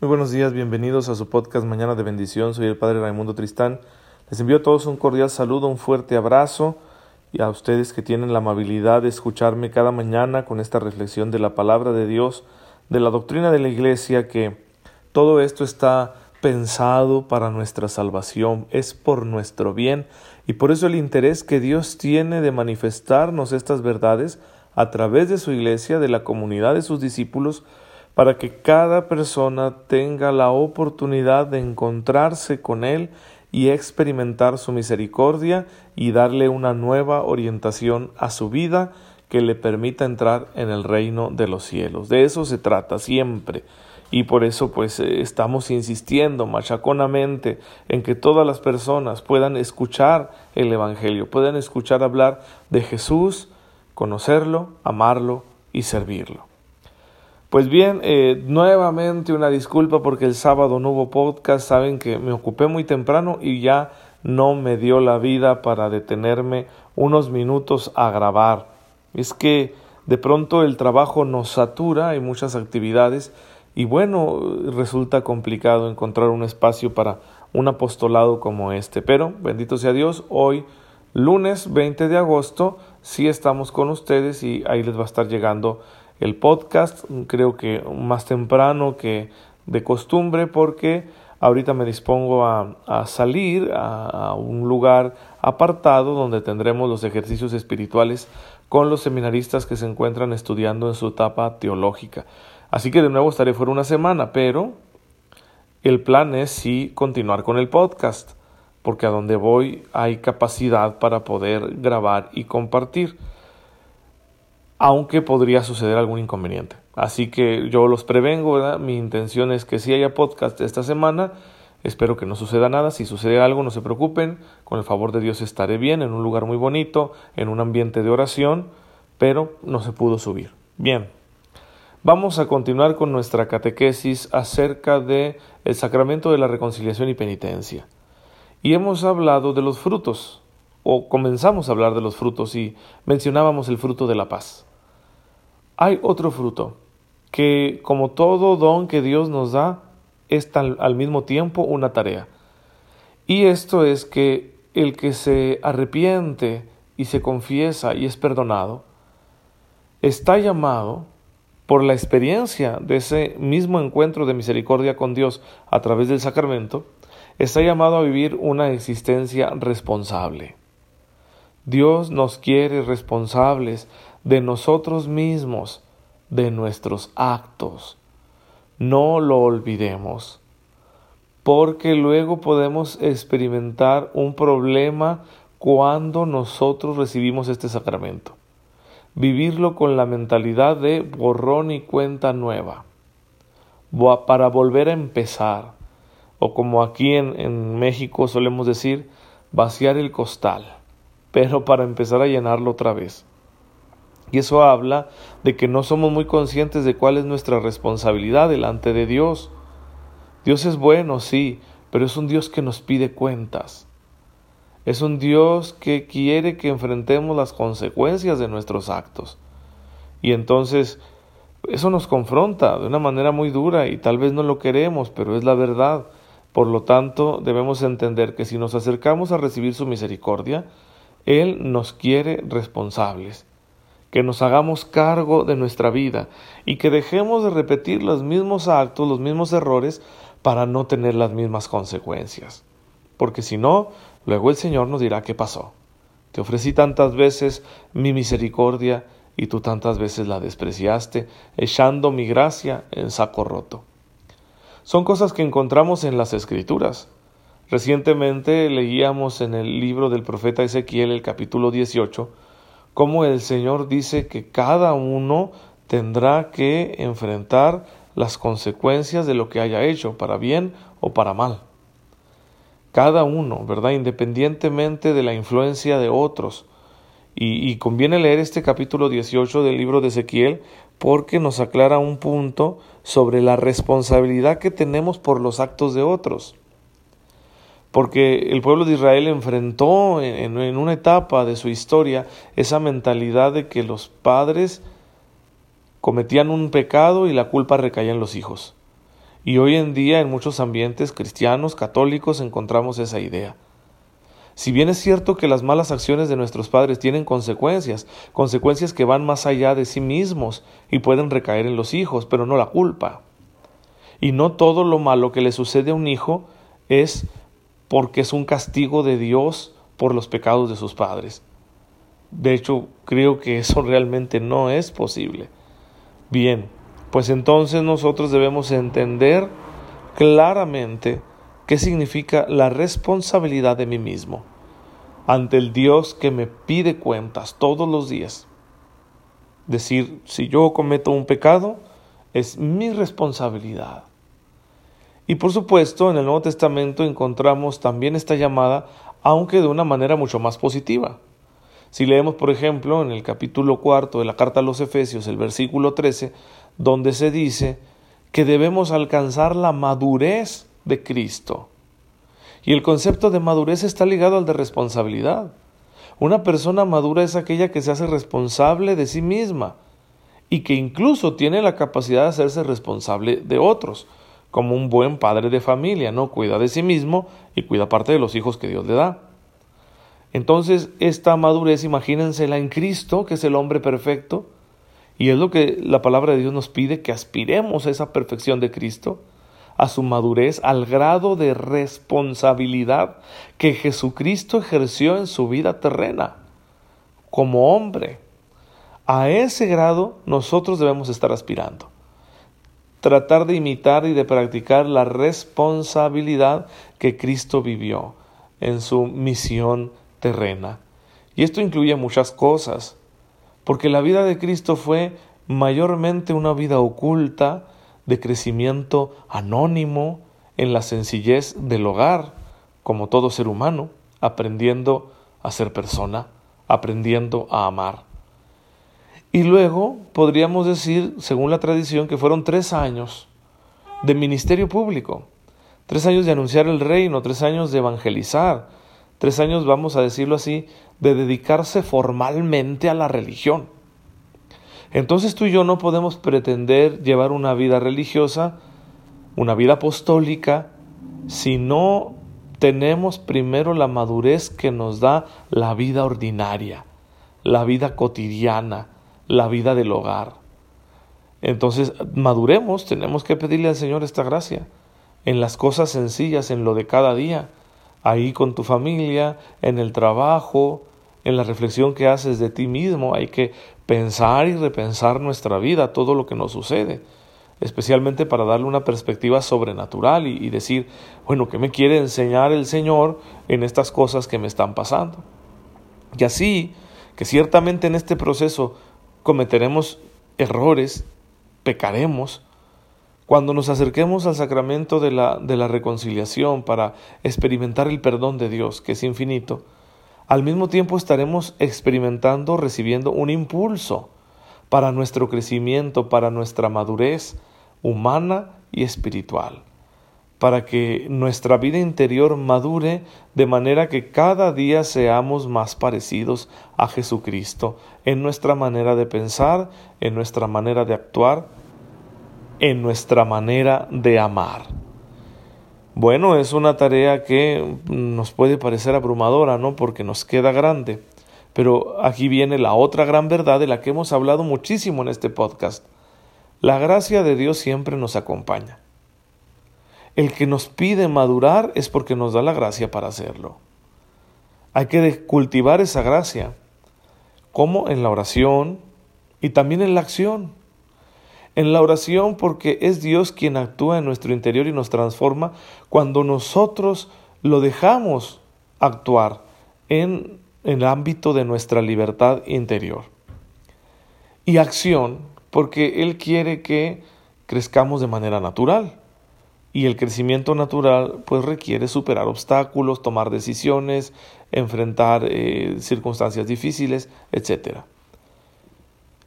Muy buenos días, bienvenidos a su podcast Mañana de Bendición. Soy el Padre Raimundo Tristán. Les envío a todos un cordial saludo, un fuerte abrazo y a ustedes que tienen la amabilidad de escucharme cada mañana con esta reflexión de la palabra de Dios, de la doctrina de la Iglesia, que todo esto está pensado para nuestra salvación, es por nuestro bien y por eso el interés que Dios tiene de manifestarnos estas verdades a través de su Iglesia, de la comunidad de sus discípulos, para que cada persona tenga la oportunidad de encontrarse con Él y experimentar su misericordia y darle una nueva orientación a su vida que le permita entrar en el reino de los cielos. De eso se trata siempre. Y por eso pues eh, estamos insistiendo machaconamente en que todas las personas puedan escuchar el Evangelio, puedan escuchar hablar de Jesús, conocerlo, amarlo y servirlo. Pues bien, eh, nuevamente una disculpa porque el sábado no hubo podcast. Saben que me ocupé muy temprano y ya no me dio la vida para detenerme unos minutos a grabar. Es que de pronto el trabajo nos satura, hay muchas actividades y bueno, resulta complicado encontrar un espacio para un apostolado como este. Pero bendito sea Dios, hoy lunes 20 de agosto sí estamos con ustedes y ahí les va a estar llegando el podcast, creo que más temprano que de costumbre porque ahorita me dispongo a, salir a, un lugar apartado donde tendremos los ejercicios espirituales con los seminaristas que se encuentran estudiando en su etapa teológica. Así que de nuevo estaré fuera una semana, pero el plan es sí continuar con el podcast, porque a donde voy hay capacidad para poder grabar y compartir aunque podría suceder algún inconveniente. Así que yo los prevengo. Mi intención es que si haya podcast esta semana, espero que no suceda nada. Si sucede algo, no se preocupen. Con el favor de Dios estaré bien, en un lugar muy bonito, en un ambiente de oración, pero no se pudo subir. Bien. Vamos a continuar con nuestra catequesis acerca de el sacramento de la reconciliación y penitencia. Y hemos hablado de los frutos, o comenzamos a hablar de los frutos y mencionábamos el fruto de la paz hay otro fruto que, como todo don que Dios nos da, es al mismo tiempo una tarea. Y esto es que el que se arrepiente y se confiesa y es perdonado, está llamado por la experiencia de ese mismo encuentro de misericordia con Dios a través del sacramento, está llamado a vivir una existencia responsable. Dios nos quiere responsables de nosotros mismos, de nuestros actos. No lo olvidemos, porque luego podemos experimentar un problema cuando nosotros recibimos este sacramento. Vivirlo con la mentalidad de borrón y cuenta nueva, para volver a empezar, o como aquí en, en México solemos decir, vaciar el costal, pero para empezar a llenarlo otra vez. Y eso habla de que no somos muy conscientes de cuál es nuestra responsabilidad delante de Dios. Dios es bueno, sí, pero es un Dios que nos pide cuentas. Es un Dios que quiere que enfrentemos las consecuencias de nuestros actos. Y entonces eso nos confronta de una manera muy dura y tal vez no lo queremos, pero es la verdad. Por lo tanto, debemos entender que si nos acercamos a recibir su misericordia, Él nos quiere responsables que nos hagamos cargo de nuestra vida y que dejemos de repetir los mismos actos, los mismos errores, para no tener las mismas consecuencias. Porque si no, luego el Señor nos dirá qué pasó. Te ofrecí tantas veces mi misericordia y tú tantas veces la despreciaste, echando mi gracia en saco roto. Son cosas que encontramos en las Escrituras. Recientemente leíamos en el libro del profeta Ezequiel el capítulo 18, como el Señor dice que cada uno tendrá que enfrentar las consecuencias de lo que haya hecho, para bien o para mal. Cada uno, ¿verdad? Independientemente de la influencia de otros. Y, y, conviene leer este capítulo 18 del libro de Ezequiel porque nos aclara un punto sobre la responsabilidad que tenemos por los actos de otros porque el pueblo de Israel enfrentó en, una etapa de su historia esa mentalidad de que los padres cometían un pecado y la culpa recaía en los hijos. Y hoy en día en muchos ambientes cristianos, católicos, encontramos esa idea. Si bien es cierto que las malas acciones de nuestros padres tienen consecuencias, consecuencias que van más allá de sí mismos y pueden recaer en los hijos, pero no la culpa. Y no todo lo malo que le sucede a un hijo es porque es un castigo de Dios por los pecados de sus padres. De hecho, creo que eso realmente no es posible. Bien, pues entonces nosotros debemos entender claramente qué significa la responsabilidad de mí mismo ante el Dios que me pide cuentas todos los días. Decir, si yo cometo un pecado, es mi responsabilidad. Y por supuesto, en el Nuevo Testamento encontramos también esta llamada, aunque de una manera mucho más positiva. Si leemos, por ejemplo, en el capítulo cuarto de la carta a los Efesios, el versículo 13, donde se dice que debemos alcanzar la madurez de Cristo. Y el concepto de madurez está ligado al de responsabilidad. Una persona madura es aquella que se hace responsable de sí misma y que incluso tiene la capacidad de hacerse responsable de otros, como un buen padre de familia, ¿no? Cuida de sí mismo y cuida parte de los hijos que Dios le da. Entonces, esta madurez, imagínensela en Cristo, que es el hombre perfecto, y es lo que la palabra de Dios nos pide, que aspiremos a esa perfección de Cristo, a su madurez al grado de responsabilidad que Jesucristo ejerció en su vida terrena como hombre. A ese grado nosotros debemos estar aspirando. Tratar de imitar y de practicar la responsabilidad que Cristo vivió en su misión terrena. Y esto incluye muchas cosas, porque la vida de Cristo fue mayormente una vida oculta, de crecimiento anónimo en la sencillez del hogar, como todo ser humano, aprendiendo a ser persona, aprendiendo a amar. Y luego podríamos decir, según la tradición, que fueron tres años de ministerio público, tres años de anunciar el reino, tres años de evangelizar, tres años, vamos a decirlo así, de dedicarse formalmente a la religión. Entonces tú y yo no podemos pretender llevar una vida religiosa, una vida apostólica, si no tenemos primero la madurez que nos da la vida ordinaria, la vida cotidiana, la vida del hogar. Entonces, maduremos, tenemos que pedirle al Señor esta gracia en las cosas sencillas, en lo de cada día, ahí con tu familia, en el trabajo, en la reflexión que haces de ti mismo, hay que pensar y repensar nuestra vida, todo lo que nos sucede, especialmente para darle una perspectiva sobrenatural y, decir, bueno, ¿qué me quiere enseñar el Señor en estas cosas que me están pasando? Y así, que ciertamente en este proceso cometeremos errores, pecaremos, cuando nos acerquemos al sacramento de la, de la reconciliación para experimentar el perdón de Dios, que es infinito, al mismo tiempo estaremos experimentando, recibiendo un impulso para nuestro crecimiento, para nuestra madurez humana y espiritual, para que nuestra vida interior madure de manera que cada día seamos más parecidos a Jesucristo en nuestra manera de pensar, en nuestra manera de actuar, en nuestra manera de amar. Bueno, es una tarea que nos puede parecer abrumadora, ¿no? Porque nos queda grande. Pero aquí viene la otra gran verdad de la que hemos hablado muchísimo en este podcast. La gracia de Dios siempre nos acompaña. El que nos pide madurar es porque nos da la gracia para hacerlo. Hay que cultivar esa gracia, como en la oración y también en la acción en la oración porque es Dios quien actúa en nuestro interior y nos transforma cuando nosotros lo dejamos actuar en, el ámbito de nuestra libertad interior. Y acción porque Él quiere que crezcamos de manera natural. Y el crecimiento natural pues requiere superar obstáculos, tomar decisiones, enfrentar eh, circunstancias difíciles, etcétera.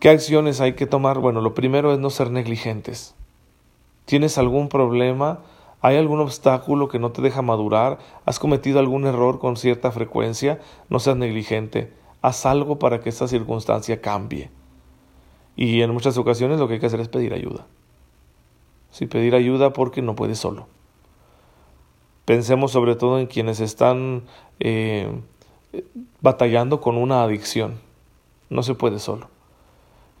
¿Qué acciones hay que tomar? Bueno, lo primero es no ser negligentes. ¿Tienes algún problema? ¿Hay algún obstáculo que no te deja madurar? ¿Has cometido algún error con cierta frecuencia? No seas negligente. Haz algo para que esta circunstancia cambie. Y en muchas ocasiones lo que hay que hacer es pedir ayuda. Si pedir ayuda porque no puede solo. Pensemos sobre todo en quienes están eh, batallando con una adicción. No se puede solo.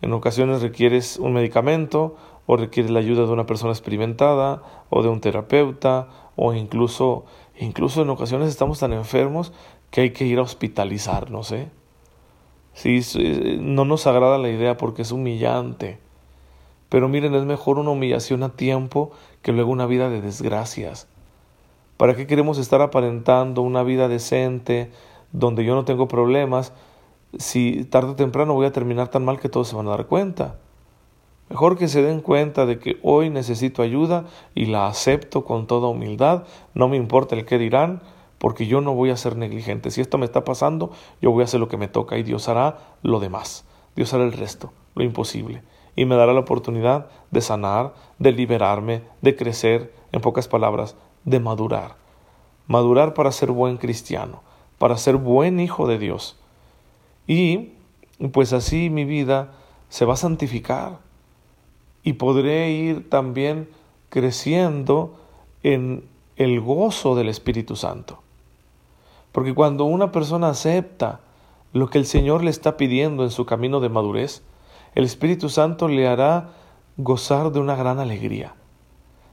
En ocasiones requieres un medicamento o requieres la ayuda de una persona experimentada o de un terapeuta o incluso incluso en ocasiones estamos tan enfermos que hay que ir a hospitalizarnos, ¿eh? Sí, no nos agrada la idea porque es humillante. Pero miren, es mejor una humillación a tiempo que luego una vida de desgracias. ¿Para qué queremos estar aparentando una vida decente donde yo no tengo problemas si tarde o temprano voy a terminar tan mal que todos se van a dar cuenta? Mejor que se den cuenta de que hoy necesito ayuda y la acepto con toda humildad, no me importa el qué dirán, porque yo no voy a ser negligente. Si esto me está pasando, yo voy a hacer lo que me toca y Dios hará lo demás. Dios hará el resto, lo imposible. Y me dará la oportunidad de sanar, de liberarme, de crecer, en pocas palabras, de madurar. Madurar para ser buen cristiano, para ser buen hijo de Dios. Y pues así mi vida se va a santificar y podré ir también creciendo en el gozo del Espíritu Santo. Porque cuando una persona acepta lo que el Señor le está pidiendo en su camino de madurez, el Espíritu Santo le hará gozar de una gran alegría,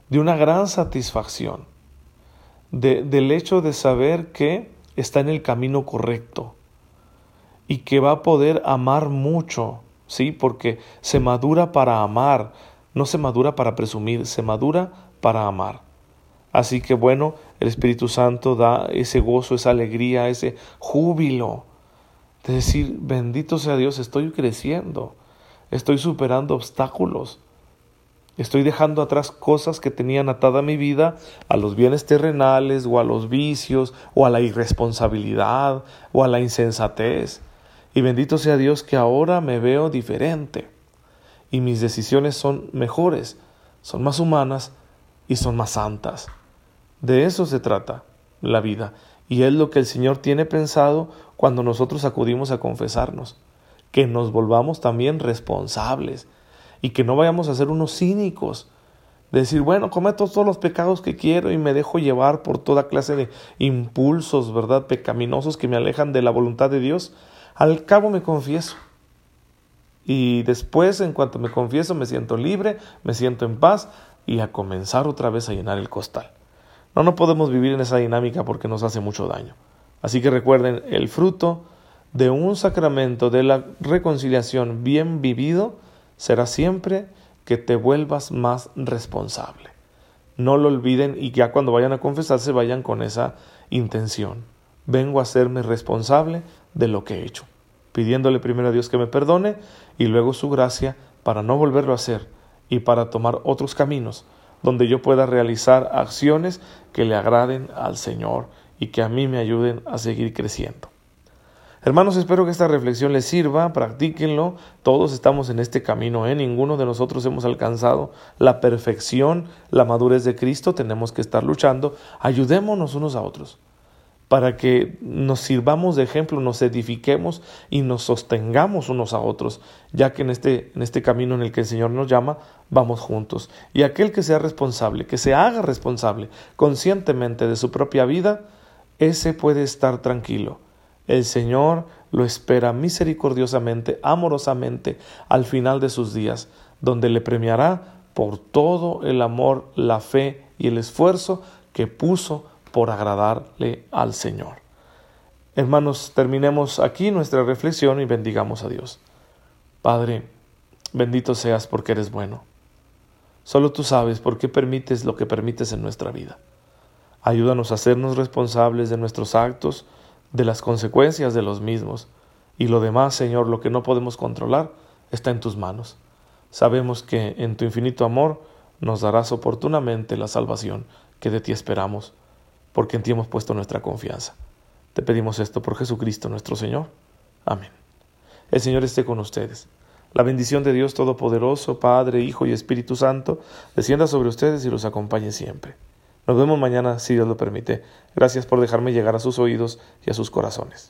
de una gran satisfacción, del hecho de saber que está en el camino correcto y que va a poder amar mucho, ¿sí? Porque se madura para amar, no se madura para presumir, se madura para amar. Así que bueno, el Espíritu Santo da ese gozo, esa alegría, ese júbilo de decir, bendito sea Dios, estoy creciendo, estoy superando obstáculos, estoy dejando atrás cosas que tenían atada mi vida a los bienes terrenales o a los vicios o a la irresponsabilidad o a la insensatez. Y bendito sea Dios que ahora me veo diferente y mis decisiones son mejores, son más humanas y son más santas. De eso se trata la vida. Y es lo que el Señor tiene pensado cuando nosotros acudimos a confesarnos. Que nos volvamos también responsables y que no vayamos a ser unos cínicos. De decir, bueno, cometo todos los pecados que quiero y me dejo llevar por toda clase de impulsos, ¿verdad? Pecaminosos que me alejan de la voluntad de Dios. Al cabo me confieso. Y después, en cuanto me confieso, me siento libre, me siento en paz y a comenzar otra vez a llenar el costal. No, no podemos vivir en esa dinámica porque nos hace mucho daño. Así que recuerden, el fruto de un sacramento de la reconciliación bien vivido será siempre que te vuelvas más responsable. No lo olviden y ya cuando vayan a confesarse vayan con esa intención. Vengo a hacerme responsable de lo que he hecho, pidiéndole primero a Dios que me perdone y luego su gracia para no volverlo a hacer y para tomar otros caminos donde yo pueda realizar acciones que le agraden al Señor y que a mí me ayuden a seguir creciendo. Hermanos, espero que esta reflexión les sirva, practíquenlo, todos estamos en este camino, ¿eh? ninguno de nosotros hemos alcanzado la perfección, la madurez de Cristo, tenemos que estar luchando, ayudémonos unos a otros para que nos sirvamos de ejemplo, nos edifiquemos y nos sostengamos unos a otros, ya que en este, en este camino en el que el Señor nos llama, vamos juntos. Y aquel que sea responsable, que se haga responsable conscientemente de su propia vida, ese puede estar tranquilo. El Señor lo espera misericordiosamente, amorosamente, al final de sus días, donde le premiará por todo el amor, la fe y el esfuerzo que puso por agradarle al Señor. Hermanos, terminemos aquí nuestra reflexión y bendigamos a Dios. Padre, bendito seas porque eres bueno. Solo tú sabes por qué permites lo que permites en nuestra vida. Ayúdanos a hacernos responsables de nuestros actos, de las consecuencias de los mismos. Y lo demás, Señor, lo que no podemos controlar, está en tus manos. Sabemos que en tu infinito amor nos darás oportunamente la salvación que de ti esperamos porque en ti hemos puesto nuestra confianza. Te pedimos esto por Jesucristo nuestro Señor. Amén. El Señor esté con ustedes. La bendición de Dios Todopoderoso, Padre, Hijo y Espíritu Santo, descienda sobre ustedes y los acompañe siempre. Nos vemos mañana, si Dios lo permite. Gracias por dejarme llegar a sus oídos y a sus corazones.